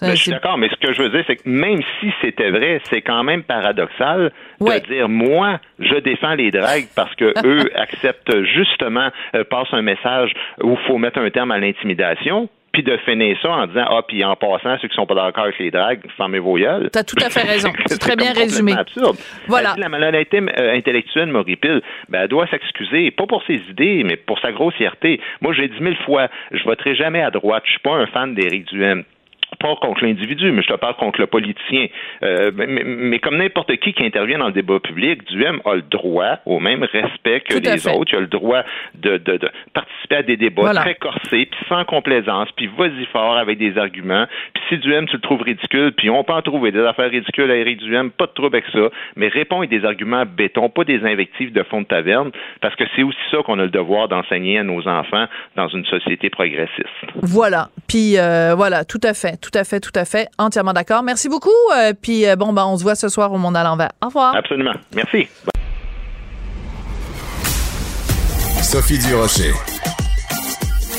Ben, je suis d'accord, mais ce que je veux dire, c'est que même si c'était vrai, c'est quand même paradoxal de dire moi, je défends les dragues parce que eux acceptent justement, euh, passent un message où il faut mettre un terme à l'intimidation, puis de finir ça en disant ah puis en passant ceux qui sont pas d'accord avec les dragues fermez vos gueules. T'as tout à fait raison. C'est très bien résumé. Absurde. Voilà. la malhonnêteté euh, intellectuelle m'horripile. Ben elle doit s'excuser pas pour ses idées mais pour sa grossièreté. Moi j'ai dit mille fois je voterai jamais à droite. Je suis pas un fan d'Éric Duhem pas contre l'individu, mais je te parle contre le politicien. Euh, mais, comme n'importe qui qui intervient dans le débat public, Duhem a le droit au même respect que les autres. Il a le droit de, de, de participer à des débats très corsés, puis sans complaisance, puis vas-y fort avec des arguments. Puis si Duhem, tu le trouves ridicule, puis on peut en trouver des affaires ridicules à Eric Duhem, pas de trouble avec ça, mais réponds avec des arguments béton, pas des invectives de fond de taverne, parce que c'est aussi ça qu'on a le devoir d'enseigner à nos enfants dans une société progressiste. Voilà. Puis euh, voilà, tout à fait. Tout tout à fait, tout à fait, entièrement d'accord. Merci beaucoup. Euh, puis euh, bon, ben, on se voit ce soir au Monde à l'envers. Au revoir. Absolument. Merci. Sophie Durocher.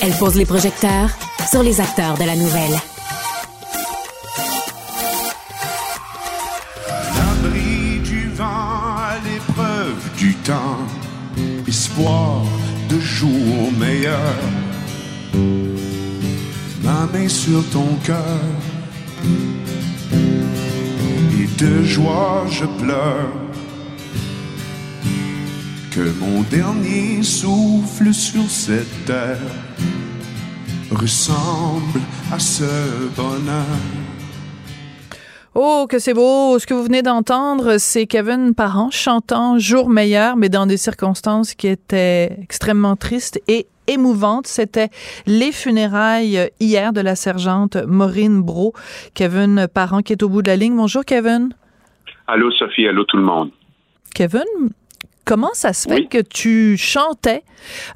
Elle pose les projecteurs sur les acteurs de la nouvelle. L'abri du vent à l'épreuve du temps, espoir de jours meilleurs Ma main sur ton cœur, et de joie je pleure. Que mon dernier souffle sur cette terre ressemble à ce bonheur. Oh, que c'est beau! Ce que vous venez d'entendre, c'est Kevin Parent chantant Jour meilleur, mais dans des circonstances qui étaient extrêmement tristes et émouvantes. C'était les funérailles hier de la sergente Maureen Bro. Kevin Parent qui est au bout de la ligne. Bonjour, Kevin. Allô, Sophie. Allô, tout le monde. Kevin, Comment ça se fait que tu chantais?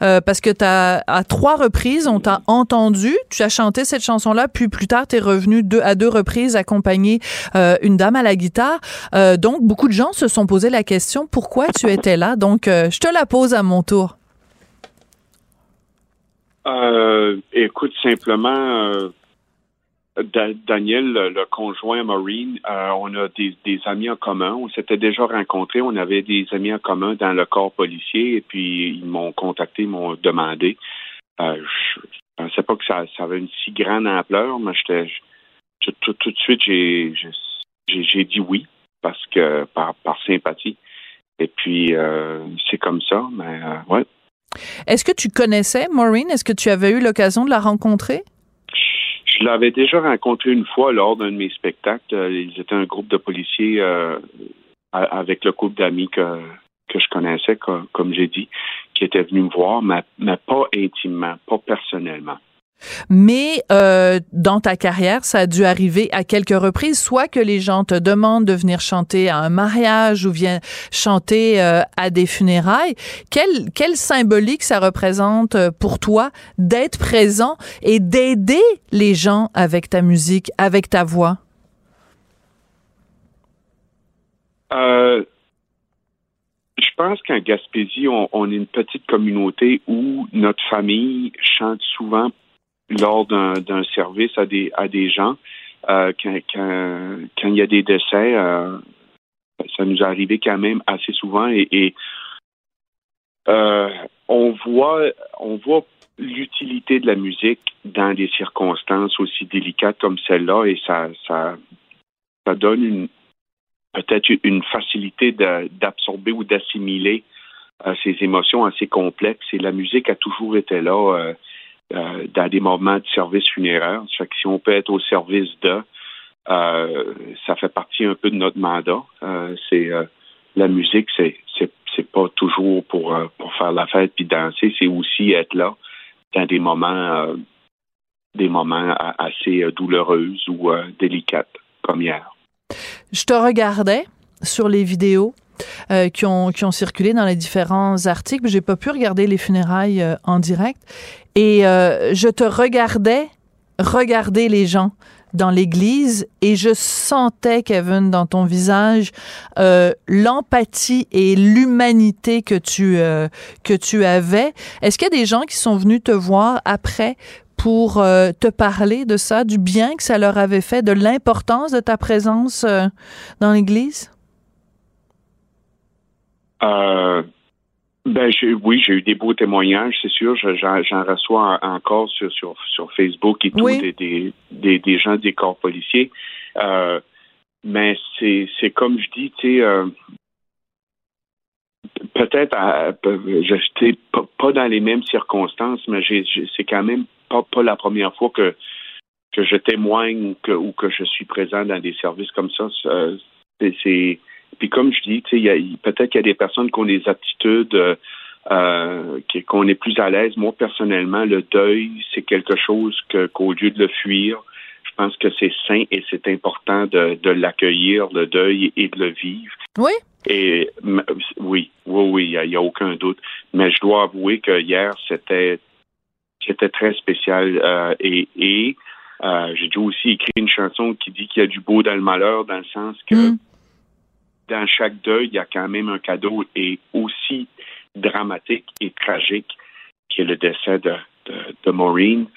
Euh, parce que as, à trois reprises, on t'a entendu, tu as chanté cette chanson-là, puis plus tard, tu es revenu deux, à deux reprises accompagner euh, une dame à la guitare. Euh, donc, beaucoup de gens se sont posé la question, pourquoi tu étais là? Donc, je te la pose à mon tour. écoute, simplement, Daniel, le conjoint Maureen, euh, on a des, amis en commun. On s'était déjà rencontrés. On avait des amis en commun dans le corps policier. Et puis, ils m'ont contacté, ils m'ont demandé. Euh, je, ne pensais pas que ça, avait une si grande ampleur, mais j'étais tout, de suite, j'ai, dit oui parce que par, sympathie. Et puis, euh, c'est comme ça. Mais ouais. Est-ce que tu connaissais Maureen? Est-ce que tu avais eu l'occasion de la rencontrer? Je l'avais déjà rencontré une fois lors d'un de mes spectacles. Euh, ils étaient un groupe de policiers euh, avec le couple d'amis que, que je connaissais, comme, j'ai dit, qui étaient venus me voir, mais pas intimement, pas personnellement. Mais euh, dans ta carrière, ça a dû arriver à quelques reprises, soit que les gens te demandent de venir chanter à un mariage ou viennent chanter euh, à des funérailles. Quelle, quelle symbolique ça représente euh, pour toi d'être présent et d'aider les gens avec ta musique, avec ta voix? je pense qu'en Gaspésie, on, on, est une petite communauté où notre famille chante souvent lors d'un service à des, à des gens. Euh, quand, il y a des décès, euh, ça nous est arrivé quand même assez souvent et, euh, on voit on voit l'utilité de la musique dans des circonstances aussi délicates comme celle-là et ça ça ça donne une peut-être une facilité d'absorber ou d'assimiler ces émotions assez complexes et la musique a toujours été là euh, dans des moments de service funéraire. Ça que si on peut être au service de, euh, ça fait partie un peu de notre mandat. Euh, c'est la musique, c'est c'est pas toujours pour pour faire la fête puis danser, c'est aussi être là dans des moments des moments assez douloureux ou délicates comme hier. Je te regardais sur les vidéos euh, qui, ont, qui ont circulé dans les différents articles. J'ai pas pu regarder les funérailles euh, en direct. Et euh, je te regardais regarder les gens dans l'église et je sentais, Kevin, dans ton visage, l'empathie et l'humanité que tu que tu avais. Est-ce qu'il y a des gens qui sont venus te voir après pour te parler de ça, du bien que ça leur avait fait, de l'importance de ta présence dans l'église? Euh, ben, oui, j'ai eu des beaux témoignages, c'est sûr. J'en reçois encore sur, sur, sur Facebook et tout, des, des, des, gens des corps policiers. Euh, mais c'est comme je dis, tu sais, euh, peut-être, je pas, pas dans les mêmes circonstances, mais c'est quand même pas, pas la première fois que, que je témoigne ou que, ou que je suis présent dans des services comme ça. C'est puis comme je dis, peut-être qu'il y a des personnes qui ont des attitudes euh, euh qu'on est plus à l'aise. Moi, personnellement, le deuil, c'est quelque chose que qu'au lieu de le fuir, je pense que c'est sain et c'est important de, de l'accueillir, le deuil, et de le vivre. Oui. Et oui, oui, oui, il n'y a, aucun doute. Mais je dois avouer que hier, c'était c'était très spécial. Euh, et et euh, j'ai aussi écrit une chanson qui dit qu'il y a du beau dans le malheur, dans le sens que mm dans chaque deuil, il y a quand même un cadeau et aussi dramatique et tragique qui est le décès de, Maureen.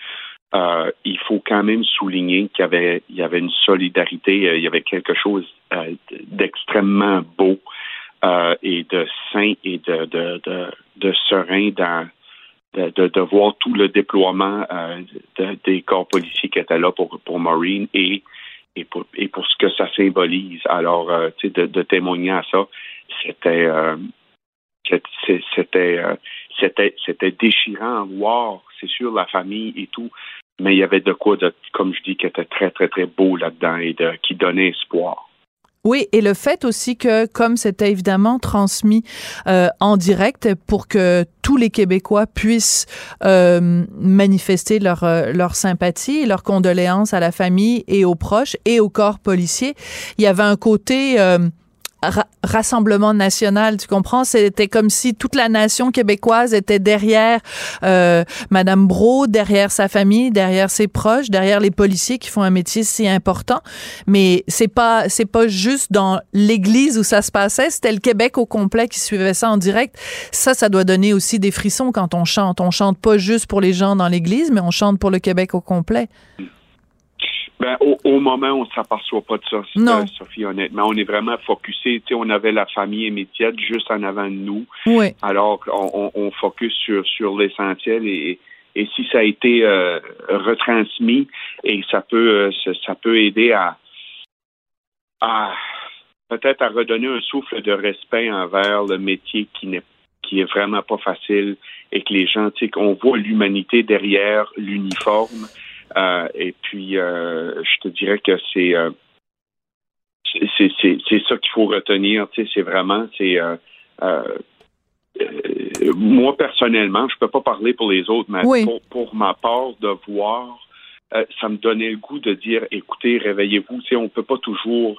Euh, il faut quand même souligner qu'il y avait, une solidarité, euh, il y avait quelque chose euh, d'extrêmement beau et de sain et de, serein dans de, voir tout le déploiement de, des corps policiers qui étaient là pour, pour Maureen et, et, pour, et pour ce que ça symbolise. Alors, euh, tu sais, de, témoigner à ça, c'était euh, c'était euh, c'était c'était déchirant à voir, c'est sûr, la famille et tout, mais il y avait de quoi, de, comme je dis, qui était très, très, très beau là-dedans et de, qui donnait espoir. Oui, et le fait aussi que, comme c'était évidemment transmis euh, en direct pour que tous les Québécois puissent euh, manifester leur, euh, leur sympathie, leur condoléances à la famille et aux proches et au corps policier, il y avait un côté... Euh, rassemblement national, tu comprends? C'était comme si toute la nation québécoise était derrière euh, Madame Brault, derrière sa famille, derrière ses proches, derrière les policiers qui font un métier si important. Mais c'est pas c'est pas juste dans l'église où ça se passait, c'était le Québec au complet qui suivait ça en direct. Ça, ça doit donner aussi des frissons quand on chante. On chante pas juste pour les gens dans l'église, mais on chante pour le Québec au complet. Ben, au, au, moment, on ne s'aperçoit pas de ça, non. Sophie, honnêtement. On est vraiment focusé. On avait la famille immédiate juste en avant de nous. Oui. Alors, on, on, focus sur, sur l'essentiel et, et si ça a été euh, retransmis et ça peut, euh, ça peut aider à, à peut-être à redonner un souffle de respect envers le métier qui n'est qui est vraiment pas facile et que les gens, tu sais, qu'on voit l'humanité derrière l'uniforme euh, et puis, euh, je te dirais que c'est euh, c'est ça qu'il faut retenir. Tu sais, c'est vraiment, c'est moi personnellement, je peux pas parler pour les autres, mais pour, pour, ma part, de voir, ça me donnait le goût de dire, écoutez, réveillez-vous. Tu sais, on peut pas toujours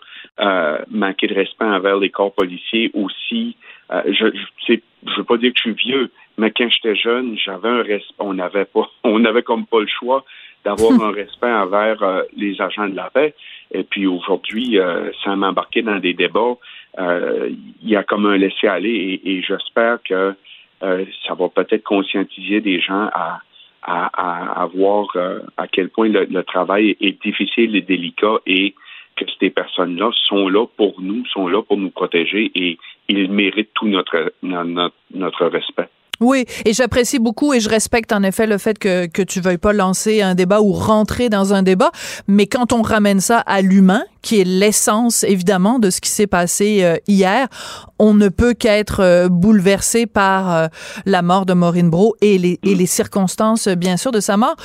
manquer de respect envers les corps policiers aussi. je, je, je veux pas dire que je suis vieux, mais quand j'étais jeune, j'avais un respect. On n'avait pas, on n'avait comme pas le choix d'avoir un respect envers euh, les agents de la paix. Et puis aujourd'hui, euh, sans m'embarquer dans des débats, euh, il y a comme un laisser-aller et, j'espère que ça va peut-être conscientiser des gens à, à, à, voir à quel point le, travail est difficile et délicat et que ces personnes-là sont là pour nous, sont là pour nous protéger et ils méritent tout notre, notre, notre respect. Oui, et j'apprécie beaucoup et je respecte en effet le fait que, que tu veuilles pas lancer un débat ou rentrer dans un débat, mais quand on ramène ça à l'humain, qui est l'essence évidemment de ce qui s'est passé euh, hier, on ne peut qu'être euh, bouleversé par euh, la mort de Maureen Bro et les, et les circonstances bien sûr de sa mort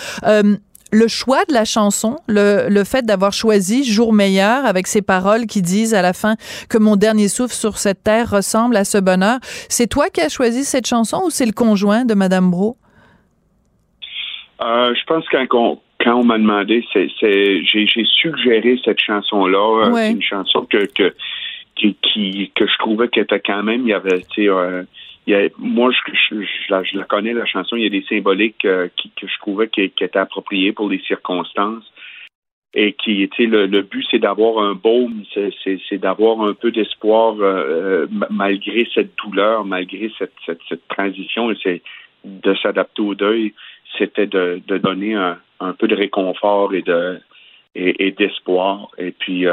le choix de la chanson, le, le fait d'avoir choisi Jour meilleur avec ces paroles qui disent à la fin que mon dernier souffle sur cette terre ressemble à ce bonheur, c'est toi qui as choisi cette chanson ou c'est le conjoint de Madame Bro? Euh, je pense que quand on, m'a demandé, c'est, j'ai, suggéré cette chanson-là. Euh, c'est une chanson que, que, qui, que je trouvais qu'elle était quand même, il y avait, euh, moi, je, je, la, connais, la chanson. Il y a des symboliques euh, qui, que je trouvais qui, qui, étaient appropriés pour les circonstances. Et qui, tu le, le but, c'est d'avoir un baume, c'est d'avoir un peu d'espoir euh, euh, malgré cette douleur, malgré cette, cette, cette transition, et c'est de s'adapter au deuil. C'était de, de donner un, un, peu de réconfort et de et, et d'espoir. Et puis,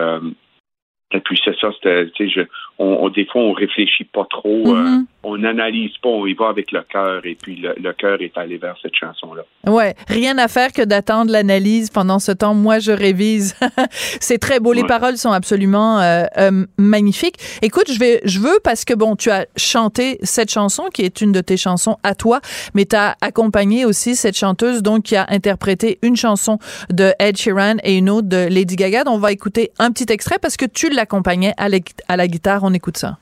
et puis c'est ça, tu sais, on, des fois on réfléchit pas trop, euh, mm-hmm. on n'analyse pas, on y va avec le cœur et puis le, le cœur est allé vers cette chanson-là. Ouais, rien à faire que d'attendre l'analyse pendant ce temps. Moi, je révise. c'est très beau. Les paroles sont absolument euh, euh, magnifiques. Écoute, je vais, je veux parce que bon, tu as chanté cette chanson qui est une de tes chansons à toi, mais tu as accompagné aussi cette chanteuse donc qui a interprété une chanson de Ed Sheeran et une autre de Lady Gaga. Donc, on va écouter un petit extrait parce que tu l'accompagnait à, la guitare. On écoute ça.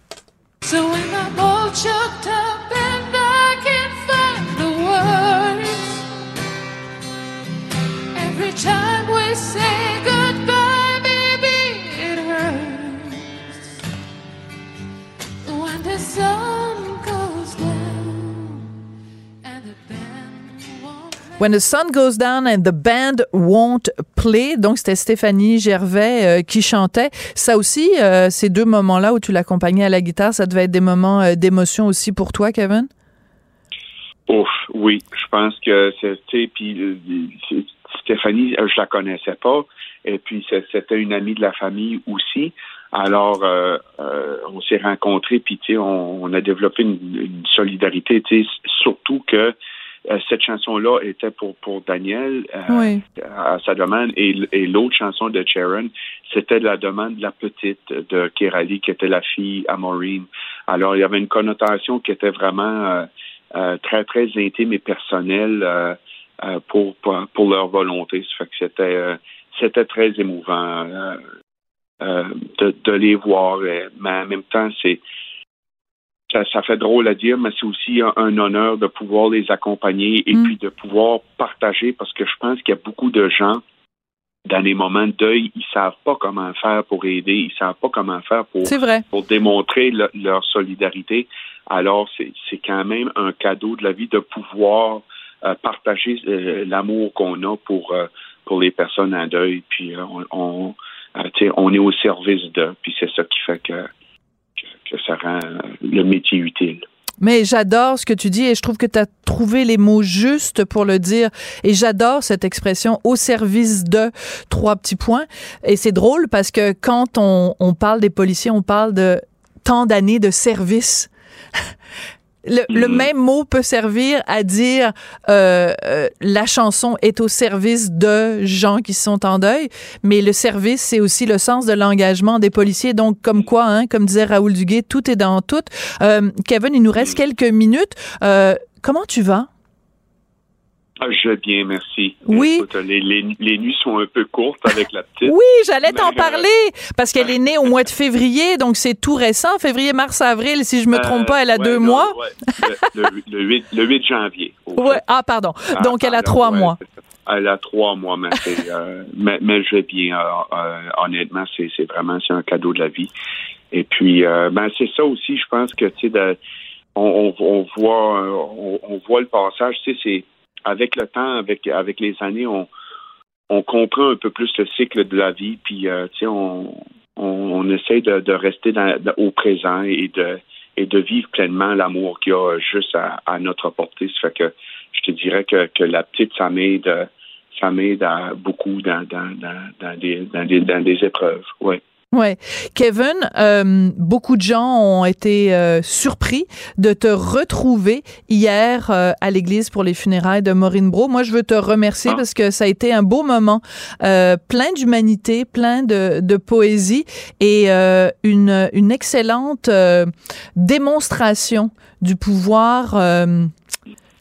So When the sun goes down and the band won't play. Donc, c'était Stéphanie Gervais euh, qui chantait. Ça aussi, euh, ces deux moments-là où tu l'accompagnais à la guitare, ça devait être des moments euh, d'émotion aussi pour toi, Kevin? Ouf, oui. Je pense que c'était. Puis Stéphanie, je la connaissais pas. Et puis, c'était une amie de la famille aussi. Alors, on s'est rencontrés, puis tu on, on a développé une, une solidarité, surtout que cette chanson-là était pour, pour Daniel euh, Oui. à sa demande et, et l'autre chanson de Sharon, c'était la demande de la petite de Kerali qui était la fille à Maureen. Alors il y avait une connotation qui était vraiment euh, euh, très très intime et personnelle euh, euh, pour, pour pour leur volonté. Ça fait que c'était euh, c'était très émouvant euh, euh, de, de les voir, euh, mais en même temps c'est ça, ça fait drôle à dire, mais c'est aussi un, un honneur de pouvoir les accompagner et puis de pouvoir partager parce que je pense qu'il y a beaucoup de gens dans les moments de deuil, ils savent pas comment faire pour aider, ils savent pas comment faire pour, C'est vrai. pour démontrer le- leur solidarité. Alors, c'est quand même un cadeau de la vie de pouvoir euh, partager euh, l'amour qu'on a pour, euh, pour les personnes en deuil. Puis, on, on est au service d'eux, puis c'est ça qui fait que, que, ça rend le métier utile. Mais j'adore ce que tu dis et je trouve que tu as trouvé les mots justes pour le dire. Et j'adore cette expression au service de trois petits points. Et c'est drôle parce que quand on parle des policiers, on parle de tant d'années de service. Le, le même mot peut servir à dire euh, euh, la chanson est au service de gens qui sont en deuil, mais le service c'est aussi le sens de l'engagement des policiers. Donc comme quoi, hein, comme disait Raoul Duguay, tout est dans tout. Euh, Kevin, il nous reste quelques minutes. Euh, comment tu vas? Ah, je vais bien, merci. Oui. Écoute, les, les, les nuits sont un peu courtes avec la petite. Oui, j'allais t'en euh, parler parce qu'elle est née au mois de février, donc c'est tout récent, février, mars, avril. Si je me trompe pas, elle a Euh, ouais, deux non, mois. ouais, le, le- le 8, le 8 janvier. Ouais. Ah, pardon. Ah, Donc elle a alors, trois mois. Elle a trois mois, mais, euh, mais, mais je vais bien. euh, euh, honnêtement, c'est, vraiment un cadeau de la vie. Et puis, euh, ben, c'est ça aussi, je pense que, tu sais, on, on, on voit, euh, on, on voit le passage, tu sais, c'est avec le temps, avec, avec les années, on, on comprend un peu plus le cycle de la vie, puis, euh, on, on, on essaie de, rester dans- au présent et de, et de vivre pleinement l'amour qu'il y a juste à, notre portée. Ça fait que je te dirais que, que la petite, ça m'aide, ça beaucoup dans, dans, dans, dans, des, dans, des, dans des épreuves. Ouais. Ouais, Kevin, euh, beaucoup de gens ont été euh, surpris de te retrouver hier euh, à l'église pour les funérailles de Maureen Bro. Moi, je veux te remercier parce que ça a été un beau moment, euh, plein d'humanité, plein de, de poésie et euh, une, une excellente euh, démonstration du pouvoir. euh,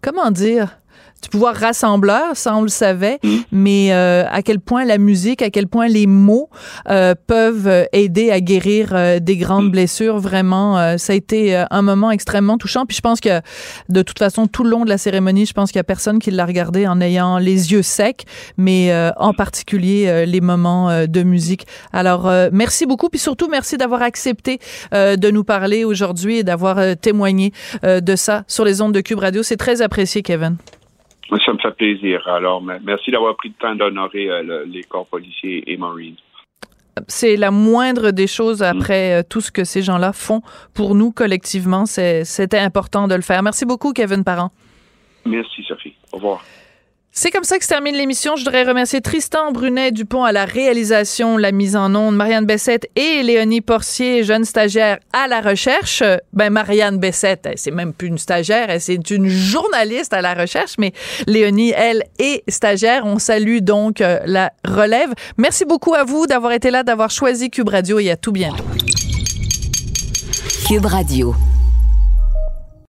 comment dire? Du pouvoir rassembleur, ça on le savait, mais euh, à quel point la musique, à quel point les mots euh, peuvent euh, aider à guérir euh, des grandes blessures. Vraiment, euh, ça a été euh, un moment extrêmement touchant. Puis je pense que de toute façon, tout le long de la cérémonie, je pense qu'il y a personne qui l'a regardé en ayant les yeux secs, mais euh, en particulier euh, les moments euh, de musique. Alors, euh, merci beaucoup, puis surtout merci d'avoir accepté euh, de nous parler aujourd'hui et d'avoir témoigné euh, de ça sur les ondes de Cube Radio. C'est très apprécié, Kevin. Ça me fait plaisir. Alors, me- merci d'avoir pris le temps d'honorer euh, le- les corps policiers et Marines. c'est la moindre des choses après euh, tout ce que ces gens-là font pour nous collectivement. C'était important de le faire. Merci beaucoup, Kevin Parent. Merci, Sophie. Au revoir. C'est comme ça que se termine l'émission. Je voudrais remercier Tristan Brunet Dupont à la réalisation, la mise en onde, Marianne Bessette et Léonie Porcier, jeune stagiaire à la recherche. Ben Marianne Bessette, c'est même plus une stagiaire, c'est une journaliste à la recherche, mais Léonie, elle, est stagiaire. On salue donc euh, la relève. Merci beaucoup à vous d'avoir été là, d'avoir choisi Cube Radio et à tout bientôt. Cube Radio.